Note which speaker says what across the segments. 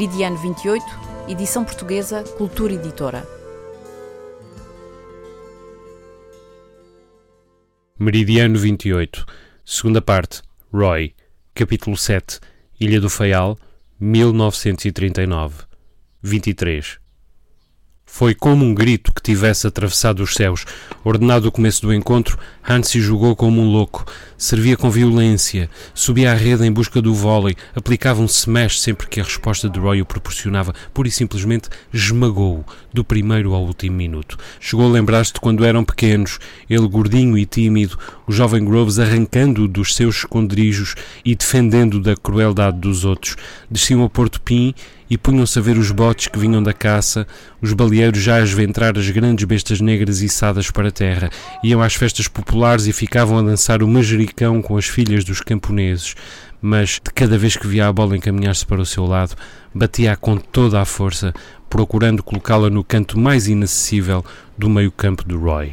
Speaker 1: Meridiano 28, edição portuguesa, Cultura Editora.
Speaker 2: Meridiano 28, segunda parte, Roy, capítulo 7, Ilha do Faial, 1939. 23. Foi como um grito que tivesse atravessado os céus. Ordenado o começo do encontro, Hansi jogou como um louco. Servia com violência, subia à rede em busca do vôlei, aplicava um smash sempre que a resposta de Roy o proporcionava. Pura e simplesmente esmagou-o, do primeiro ao último minuto. Chegou a lembrar-se de quando eram pequenos, ele gordinho e tímido, o jovem Groves arrancando-o dos seus esconderijos e defendendo da crueldade dos outros. Desciam a Porto Pim e punham-se a ver os botes que vinham da caça, os baleeiros já a esventrar as grandes bestas negras içadas para a terra, iam às festas populares e ficavam a dançar o manjericão com as filhas dos camponeses, mas de cada vez que via a bola encaminhar-se para o seu lado, batia-a com toda a força, procurando colocá-la no canto mais inacessível do meio-campo do Roy.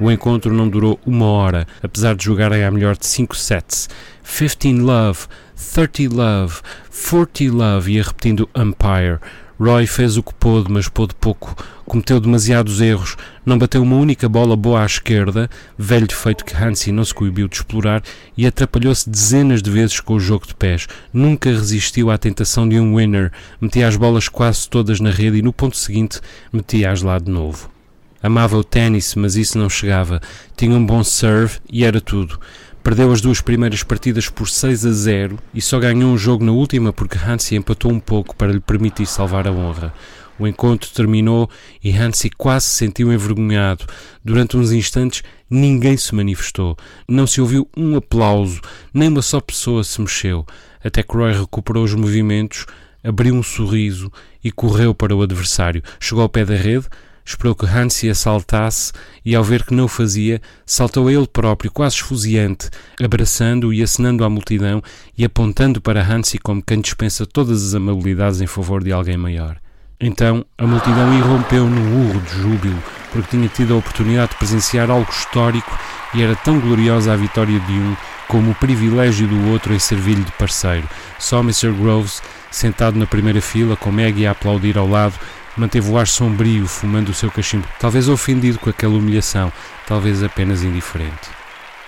Speaker 2: O encontro não durou uma hora, apesar de jogarem a melhor de cinco sets. 15 love, 30 love, 40 love, ia repetindo umpire. Roy fez o que pôde, mas pôde pouco. Cometeu demasiados erros. Não bateu uma única bola boa à esquerda, velho defeito que Hansi não se coibiu de explorar, e atrapalhou-se dezenas de vezes com o jogo de pés. Nunca resistiu à tentação de um winner. Metia as bolas quase todas na rede e no ponto seguinte metia-as lá de novo. Amava o ténis, mas isso não chegava. Tinha um bom serve e era tudo. Perdeu as duas primeiras partidas por 6 a 0 e só ganhou um jogo na última porque Hansi empatou um pouco para lhe permitir salvar a honra. O encontro terminou e Hansi quase se sentiu envergonhado. Durante uns instantes ninguém se manifestou. Não se ouviu um aplauso, nem uma só pessoa se mexeu. Até que Roy recuperou os movimentos, abriu um sorriso e correu para o adversário. Chegou ao pé da rede, esperou que Hansi assaltasse e, ao ver que não o fazia, saltou a ele próprio, quase esfuziante, abraçando-o e acenando à multidão e apontando para Hansi como quem dispensa todas as amabilidades em favor de alguém maior. Então a multidão irrompeu num urro de júbilo, porque tinha tido a oportunidade de presenciar algo histórico e era tão gloriosa a vitória de um como o privilégio do outro em servir-lhe de parceiro. Só Mr. Groves, sentado na primeira fila, com Maggie a aplaudir ao lado, manteve o ar sombrio, fumando o seu cachimbo, talvez ofendido com aquela humilhação, talvez apenas indiferente.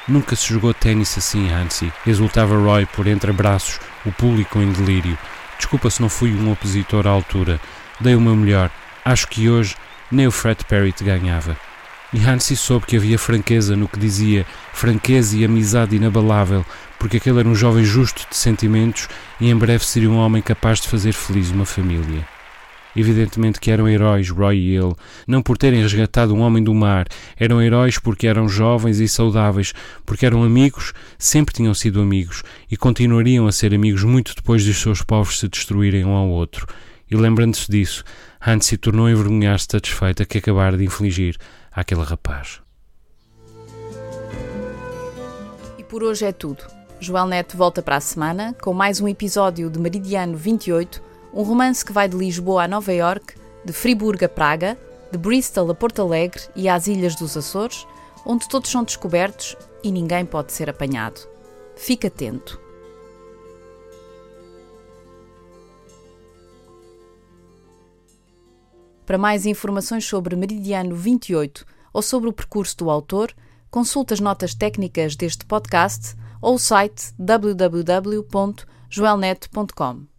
Speaker 2: Nunca se jogou ténis assim, Hansi, exultava Roy por entre abraços, o público em delírio. Desculpa se não fui um opositor à altura. Dei o meu melhor. Acho que hoje nem o Fred Perry te ganhava. E Hansi soube que havia franqueza no que dizia, franqueza e amizade inabalável, porque aquele era um jovem justo de sentimentos e em breve seria um homem capaz de fazer feliz uma família. Evidentemente que eram heróis, Roy e ele, não por terem resgatado um homem do mar, eram heróis porque eram jovens e saudáveis, porque eram amigos, sempre tinham sido amigos e continuariam a ser amigos muito depois dos seus povos se destruírem um ao outro. E lembrando-se disso, Hans se tornou a envergonhar-se satisfeita que acabara de infligir àquele rapaz.
Speaker 1: E por hoje é tudo. Joel Neto volta para a semana com mais um episódio de Meridiano 28 um romance que vai de Lisboa a Nova York, de Friburgo a Praga, de Bristol a Porto Alegre e às Ilhas dos Açores, onde todos são descobertos e ninguém pode ser apanhado. Fique atento. Para mais informações sobre Meridiano 28 ou sobre o percurso do autor, consulte as notas técnicas deste podcast ou o site www.joelnet.com.